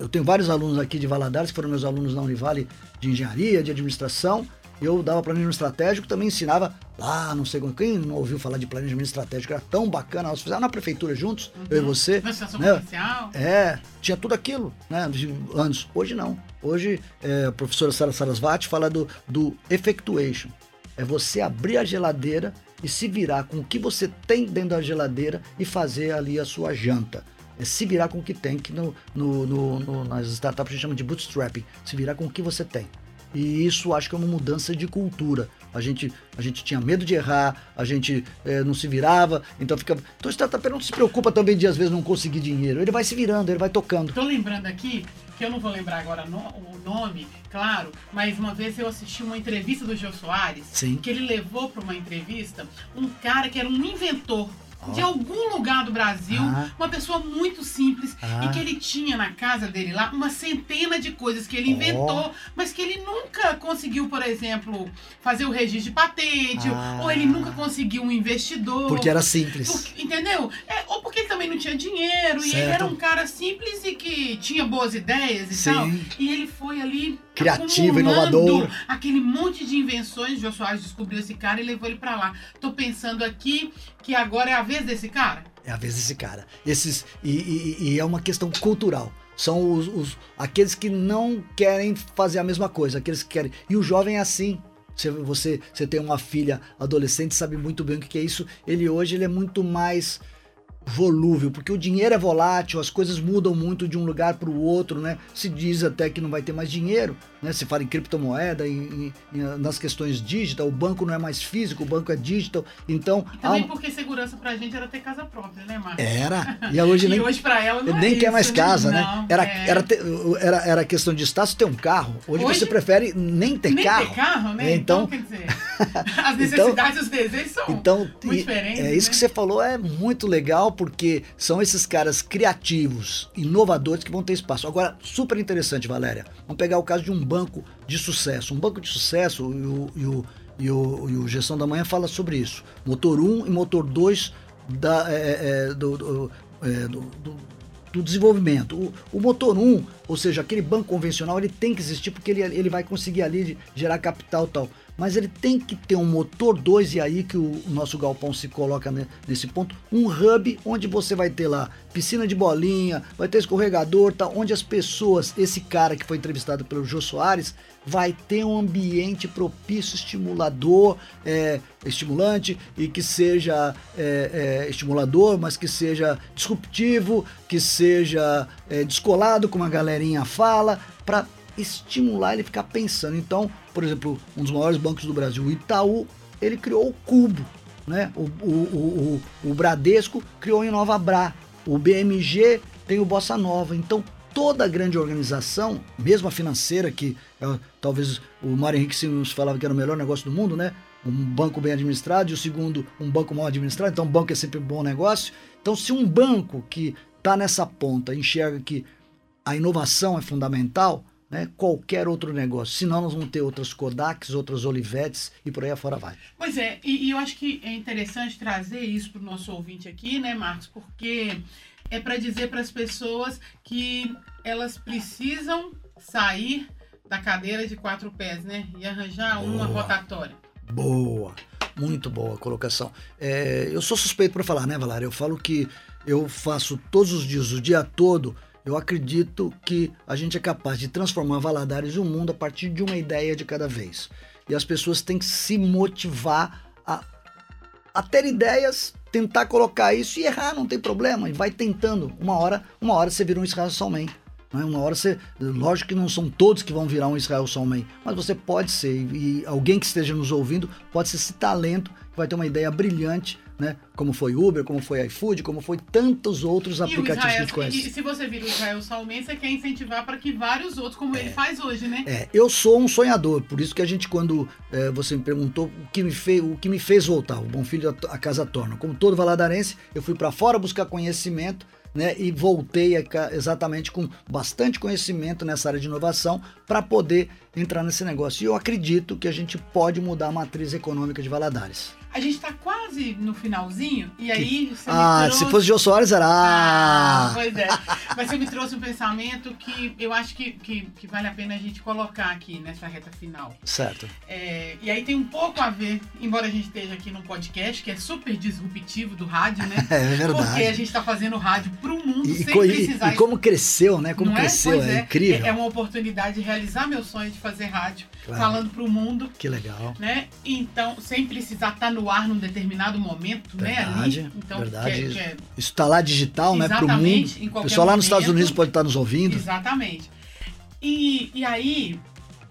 Eu tenho vários alunos aqui de Valadares que foram meus alunos na Univale de engenharia, de administração. Eu dava planejamento estratégico, também ensinava lá, não sei quem não ouviu falar de planejamento estratégico, era tão bacana. Nós fizemos na prefeitura juntos, uhum. eu e você. Né? Comercial. É, tinha tudo aquilo, né? De anos. Hoje não. Hoje é, a professora Sara Sarasvati fala do, do effectuation. É você abrir a geladeira e se virar com o que você tem dentro da geladeira e fazer ali a sua janta. É se virar com o que tem, que no, no, no, no nas startups a gente chama de bootstrapping, se virar com o que você tem. E isso acho que é uma mudança de cultura. A gente, a gente tinha medo de errar, a gente é, não se virava, então fica. Então o startup não se preocupa também de às vezes não conseguir dinheiro. Ele vai se virando, ele vai tocando. Tô lembrando aqui, que eu não vou lembrar agora no, o nome, claro, mas uma vez eu assisti uma entrevista do Jô Soares, Sim. que ele levou para uma entrevista um cara que era um inventor de algum lugar do Brasil, Ah. uma pessoa muito simples, Ah. e que ele tinha na casa dele lá uma centena de coisas que ele inventou, mas que ele nunca conseguiu, por exemplo, fazer o registro de patente, Ah. ou ele nunca conseguiu um investidor. Porque era simples. Por- entendeu? É, ou porque ele também não tinha dinheiro, e ele Certo. era um cara simples e que tinha boas ideias e Sim. tal. E ele foi ali. Criativo, inovador. Aquele monte de invenções. O Jô Soares descobriu esse cara e levou ele pra lá. Tô pensando aqui que agora é a vez desse cara. É a vez desse cara. Esses, e, e- e é uma questão cultural. São os, os- aqueles que não querem fazer a mesma coisa, aqueles que querem. E o jovem é assim. Você, você, você tem uma filha adolescente, sabe muito bem o que que é isso. Ele hoje ele é muito mais volúvel, porque o dinheiro é volátil, as coisas mudam muito de um lugar para o outro, né? Se diz até que não vai ter mais dinheiro, né? Se fala em criptomoeda, em, em- em- nas questões digital, o banco não é mais físico, o banco é digital. Então, E há também um- porque segurança pra gente era ter casa própria, né, Marcos? era. E hoje [laughs] e nem hoje pra ela não é nem quer isso, mais casa, né? Não, Era, é. era, ter- era, era questão de status ter um carro. Hoje, Hoje- você prefere nem ter Nem carro. ter carro, né? É, Então, então- quer dizer, [laughs] as necessidades e os desejos são Então, muito e- diferentes. é isso né? que você falou, é muito legal, porque são esses caras criativos, inovadores que vão ter espaço. Agora, super interessante, Valéria. Vamos pegar o caso de um banco de sucesso. Um banco de sucesso, e o, e o, e o, e o Gestão da Manhã fala sobre isso. Motor 1 e motor 2 da, é, é, do, do, é, do- do- do desenvolvimento. O, o motor 1, ou seja, aquele banco convencional, ele tem que existir porque ele, ele vai conseguir ali gerar capital tal. Mas ele tem que ter um motor 2, e aí que o, nosso galpão se coloca ne- nesse ponto, um hub onde você vai ter lá piscina de bolinha, vai ter escorregador, tá, onde as pessoas, esse cara que foi entrevistado pelo Jô Soares, vai ter um ambiente propício, estimulador, é, estimulante e que seja é, é, estimulador, mas que seja disruptivo, que seja é, descolado, como a galerinha fala, para estimular ele ficar pensando. Então, por exemplo, um dos maiores bancos do Brasil, o Itaú, ele criou o Cubo, né? O, o, o, o, o Bradesco criou em Nova Bra, o BMG tem o Bossa Nova. Então, toda grande organização, mesmo a financeira, que é, talvez o Mário Henrique Simmons falava que era o melhor negócio do mundo, né? Um banco bem administrado e o segundo, um banco mal administrado. Então, banco é sempre um bom negócio. Então, se um banco que está nessa ponta enxerga que a inovação é fundamental, né? qualquer outro negócio. Senão, nós vamos ter outras Kodaks, outras Olivetes e por aí afora vai. Pois é, e, e eu acho que é interessante trazer isso para o nosso ouvinte aqui, né, Marcos? Porque é para dizer para as pessoas que elas precisam sair da cadeira de quatro pés, né? E arranjar uma Boa. rotatória. Boa, muito boa a colocação. É, eu sou suspeito para falar, né, Valéria? Eu falo que eu faço todos os dias, o dia todo. Eu acredito que a gente é capaz de transformar Valadares e o mundo a partir de uma ideia de cada vez. E as pessoas têm que se motivar a, a ter ideias, tentar colocar isso e errar, não tem problema. E vai tentando. Uma hora, uma hora você vira um Israel Salman. Né? Uma hora você. Lógico que não são todos que vão virar um Israel Salman, mas você pode ser. E alguém que esteja nos ouvindo pode ser esse talento que vai ter uma ideia brilhante, né? Como foi Uber, como foi iFood, como foi tantos outros aplicativos que a Israel, gente conhece. e, se você vira o Israel Salmen, você quer incentivar para que vários outros, como ele faz hoje, né? É, eu sou um sonhador, por isso que a gente, quando é, você me perguntou o que me, fez, o que me fez voltar, o Bom Filho a, a Casa Torna. Como todo valadarense, eu fui para fora buscar conhecimento, né, e voltei a exatamente com bastante conhecimento nessa área de inovação para poder entrar nesse negócio. E eu acredito que a gente pode mudar a matriz econômica de Valadares. A gente tá quase no finalzinho, e aí você Ah, trouxe... se fosse Jô Soares, era. Ah, pois é. Mas você me trouxe um pensamento que eu acho que, que, que vale a pena a gente colocar aqui nessa reta final. certo. É, e aí tem um pouco a ver, embora a gente esteja aqui num podcast, que é super disruptivo do rádio, né? [laughs] É Porque a verdade. gente está fazendo rádio para o mundo E, sem e- precisar e como cresceu, né? Como não é? cresceu, Pois é, incrível. É, é uma oportunidade de realizar meu sonho de fazer rádio, Claro. falando para o mundo, Que legal. né? Então, sem precisar estar no ar num determinado momento, né? Verdade, Ali. Então, verdade. que é- que é- Isso tá lá digital, né? Exatamente, mundo. em O qualquer pessoal lá nos Estados. Unidos pode estar nos ouvindo. Exatamente. E, e aí,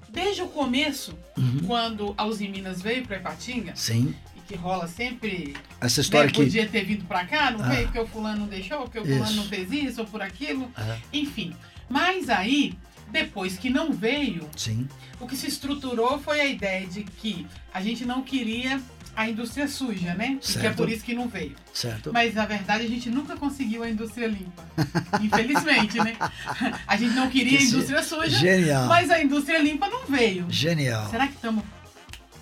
desde o começo, Uhum. quando a Uzi Minas veio para Ipatinga, Sim. e que rola sempre Essa história né, aqui. podia ter vindo pra cá, não Ah. veio porque o fulano não deixou, porque o fulano Isso. não fez isso ou por aquilo, É. enfim. Mas aí, depois que não veio, Sim. o que se estruturou foi a ideia de que a gente não queria a indústria suja, né? E que é Certo. por isso que não veio. Certo. Mas na verdade a gente nunca conseguiu a indústria limpa. [laughs] Infelizmente, né? A gente não queria a Esse- indústria suja, Genial. mas a indústria limpa não veio. Genial. Será que estamos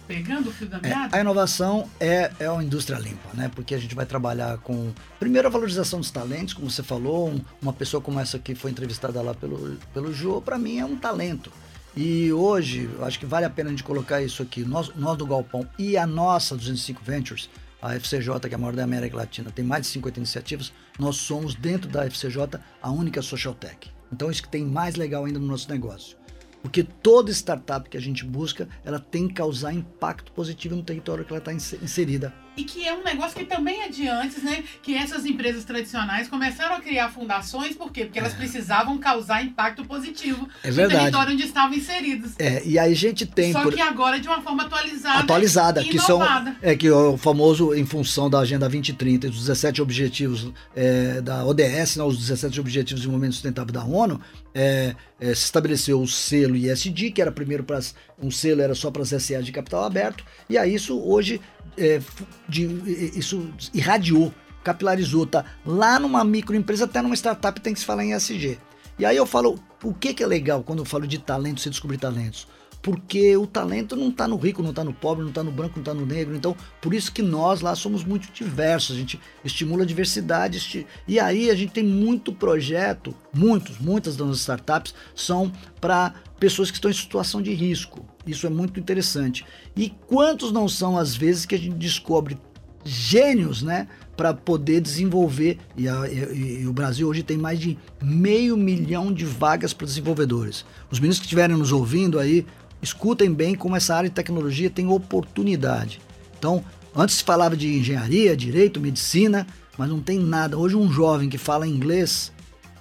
pegando o fio da É, meada? a inovação é, é uma indústria limpa, né? Porque a gente vai trabalhar com, primeiro, a valorização dos talentos, como você falou, um- uma pessoa como essa que foi entrevistada lá pelo, pelo Jô, para mim é um talento. E hoje, acho que vale a pena a gente colocar isso aqui, nós, nós do Galpão e a nossa 205 Ventures, a FCJ, que é a maior da América Latina, tem mais de 50 iniciativas, nós somos, dentro da FCJ, a única social tech. Então, isso que tem mais legal ainda no nosso negócio. Porque toda startup que a gente busca, ela tem que causar impacto positivo no território que ela está inserida. E que é um negócio que também é de antes, né? Que essas empresas tradicionais começaram a criar fundações, por quê? Porque elas precisavam causar impacto positivo É no território onde estavam inseridas. É, e aí a gente tem Só por- que agora de uma forma atualizada. atualizada, que são é que é o famoso em função da Agenda 2030 e dos 17 objetivos é, da ODS, né, os 17 objetivos de desenvolvimento sustentável da ONU, é, é, se estabeleceu o selo ISD, que era primeiro para um selo era só para as SAs de capital aberto, e aí isso hoje é, de- isso irradiou, capilarizou, tá? Lá numa microempresa, até numa startup tem que se falar em ESG. E aí eu falo, o que, que é legal quando eu falo de talento, você descobrir talentos? Porque o talento não está no rico, não está no pobre, não está no branco, não está no negro. Então, por isso que nós lá somos muito diversos. A gente estimula a diversidade. esti- E aí a gente tem muito projeto, muitos, muitas das nossas startups são para pessoas que estão em situação de risco. Isso é muito interessante. E quantos não são as vezes que a gente descobre gênios, né? Para poder desenvolver. E, a- e- e o Brasil hoje tem mais de meio milhão de vagas para desenvolvedores. Os meninos que estiverem nos ouvindo aí, escutem bem como essa área de tecnologia tem oportunidade. Então, antes se falava de engenharia, direito, medicina, mas não tem nada. Hoje, um jovem que fala inglês,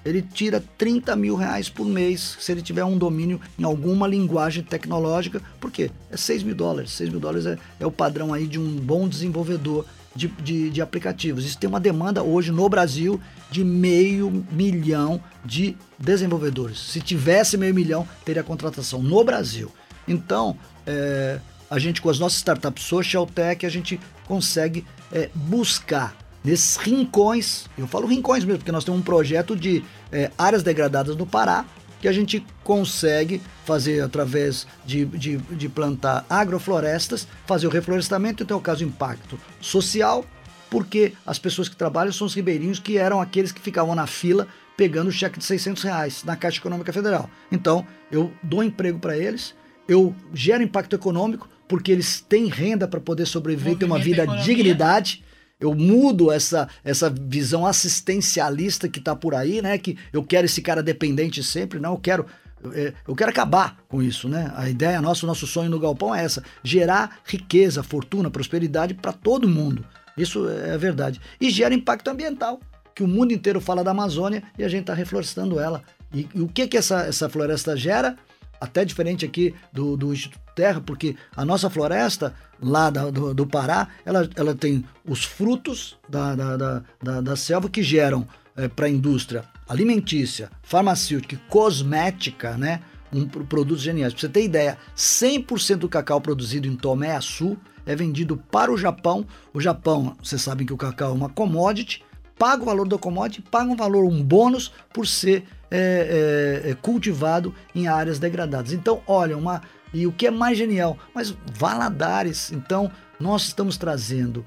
ele tira 30 mil reais por mês se ele tiver um domínio em alguma linguagem tecnológica. Por quê? É 6 mil dólares. 6 mil dólares é, é o padrão aí de um bom desenvolvedor de, de, de aplicativos. Isso tem uma demanda hoje no Brasil de meio milhão de desenvolvedores. Se tivesse meio milhão, teria contratação no Brasil. Então, é, a gente com as nossas startups social tech, a gente consegue é, buscar nesses rincões, eu falo rincões mesmo, porque nós temos um projeto de é, áreas degradadas no Pará, que a gente consegue fazer através de, de, de plantar agroflorestas, fazer o reflorestamento, então é o caso impacto social, porque as pessoas que trabalham são os ribeirinhos que eram aqueles que ficavam na fila pegando o cheque de 600 reais na Caixa Econômica Federal. Então, eu dou emprego para eles, eu gero impacto econômico, porque eles têm renda para poder sobreviver e ter uma vida dignidade. Eu mudo essa, essa visão assistencialista que está por aí, né? Que eu quero esse cara dependente sempre, não, eu quero é, eu quero acabar com isso, né? A ideia nossa, o nosso sonho no Galpão é essa: gerar riqueza, fortuna, prosperidade para todo mundo. Isso é a verdade. E gera impacto ambiental, que o mundo inteiro fala da Amazônia e a gente está reflorestando ela. E, e o que que essa, essa floresta gera? Até diferente aqui do, do Instituto Terra, porque a nossa floresta, lá da- do, do Pará, ela, ela tem os frutos da, da, da, da, selva que geram para a indústria alimentícia, farmacêutica cosmética, né? Um, pro- produtos geniais. Pra você ter ideia, 100% do cacau produzido em Tomé Açu é vendido para o Japão. O Japão, vocês sabem que o cacau é uma commodity, paga o valor da commodity, paga um valor, um bônus por ser é, é, é, cultivado em áreas degradadas. Então, olha, uma e o que é mais genial, mas Valadares. Então, nós estamos trazendo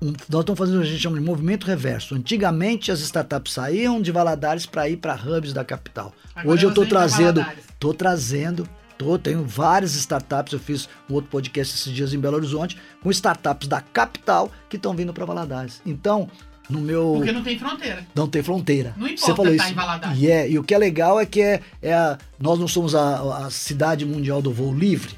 um- nós estamos fazendo o que a gente chama de movimento reverso. Antigamente as startups saíam de Valadares para ir para hubs da capital. Agora Hoje eu estou trazendo, estou trazendo, tô, tenho várias startups. Eu fiz um outro podcast esses dias em Belo Horizonte com startups da capital que estão vindo para Valadares. Então no meu. Porque não tem fronteira. Não tem fronteira. Não Você importa falou estar isso. E, é, e o que é legal é que é, é a- nós não somos a, a cidade mundial do voo livre.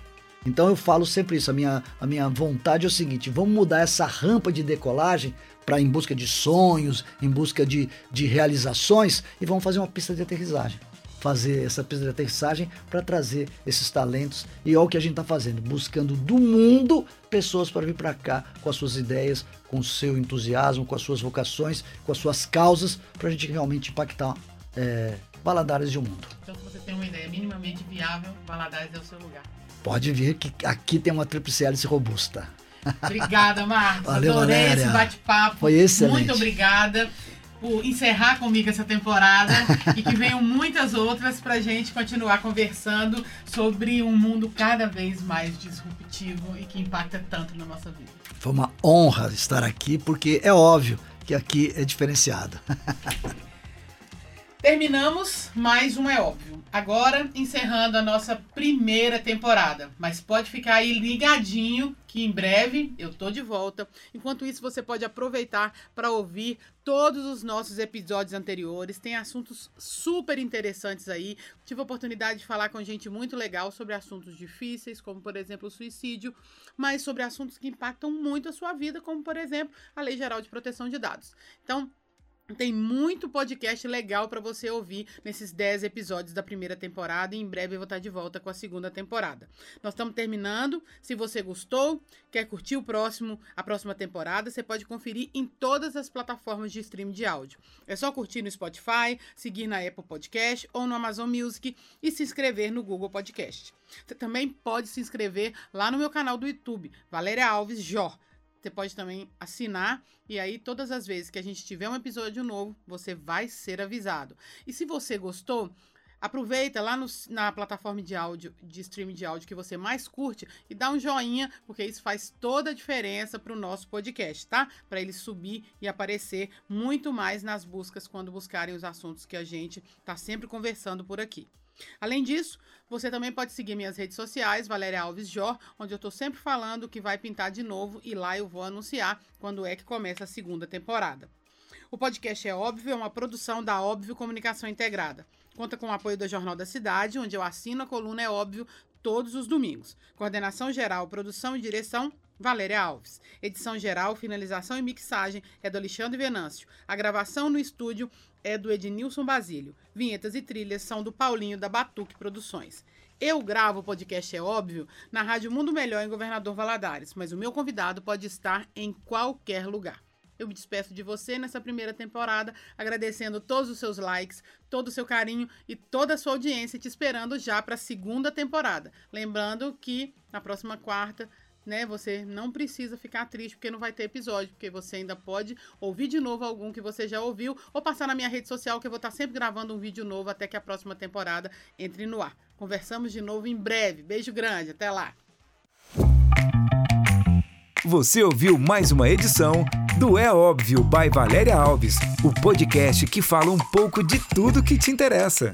Então eu falo sempre isso. A minha, a minha vontade é o seguinte: vamos mudar essa rampa de decolagem para em busca de sonhos, em busca de, de realizações e vamos fazer uma pista de aterrissagem. Fazer essa pista de aterrissagem para trazer esses talentos e é o que a gente está fazendo, buscando do mundo pessoas para vir para cá com as suas ideias, com o seu entusiasmo, com as suas vocações, com as suas causas, para a gente realmente impactar é, Valadares e o mundo. Então, se você tem uma ideia minimamente viável, Valadares é o seu lugar. Pode vir que aqui tem uma tríplice hélice robusta. Obrigada, Marcos. [laughs] Valeu, Adorei Valéria. esse bate-papo. Foi excelente. Muito obrigada por encerrar comigo essa temporada e que venham muitas outras pra gente continuar conversando sobre um mundo cada vez mais disruptivo e que impacta tanto na nossa vida. Foi uma honra estar aqui, porque é óbvio que aqui é diferenciado. [laughs] Terminamos mais um É Óbvio. Agora encerrando a nossa primeira temporada. Mas pode ficar aí ligadinho que em breve eu tô de volta. Enquanto isso, você pode aproveitar para ouvir todos os nossos episódios anteriores. Tem assuntos super interessantes aí. Tive a oportunidade de falar com gente muito legal sobre assuntos difíceis, como por exemplo o suicídio, mas sobre assuntos que impactam muito a sua vida, como por exemplo a Lei Geral de Proteção de Dados. Então, tem muito podcast legal para você ouvir nesses 10 episódios da primeira temporada e em breve eu vou estar de volta com a segunda temporada. Nós estamos terminando. Se você gostou, quer curtir o próximo, a próxima temporada, você pode conferir em todas as plataformas de streaming de áudio. É só curtir no Spotify, seguir na Apple Podcast ou no Amazon Music e se inscrever no Google Podcast. Você também pode se inscrever lá no meu canal do YouTube, Valéria Alves Jor. Você pode também assinar e aí todas as vezes que a gente tiver um episódio novo, você vai ser avisado. E se você gostou, aproveita lá no- na plataforma de áudio, de streaming de áudio que você mais curte e dá um joinha, porque isso faz toda a diferença para o nosso podcast, tá? Para ele subir e aparecer muito mais nas buscas quando buscarem os assuntos que a gente tá sempre conversando por aqui. Além disso, você também pode seguir minhas redes sociais, Valéria Alves Jor, onde eu tô sempre falando que vai pintar de novo e lá eu vou anunciar quando é que começa a segunda temporada. O podcast é óbvio, é uma produção da Óbvio Comunicação Integrada. Conta com o apoio do Jornal da Cidade, onde eu assino a coluna É Óbvio todos os domingos. Coordenação geral, produção e direção, Valéria Alves. Edição geral, finalização e mixagem é do Alexandre Venâncio. A gravação no estúdio é do Ednilson Basílio. Vinhetas e trilhas são do Paulinho da Batuque Produções. Eu gravo o podcast É Óbvio na Rádio Mundo Melhor em Governador Valadares, mas o meu convidado pode estar em qualquer lugar. Eu me despeço de você nessa primeira temporada, agradecendo todos os seus likes, todo o seu carinho e toda a sua audiência, te esperando já para a segunda temporada. Lembrando que na próxima quarta, né, você não precisa ficar triste porque não vai ter episódio, porque você ainda pode ouvir de novo algum que você já ouviu ou passar na minha rede social que eu vou estar sempre gravando um vídeo novo até que a próxima temporada entre no ar. Conversamos de novo em breve. Beijo grande, até lá. Você ouviu mais uma edição do É Óbvio by Valéria Alves, o podcast que fala um pouco de tudo que te interessa.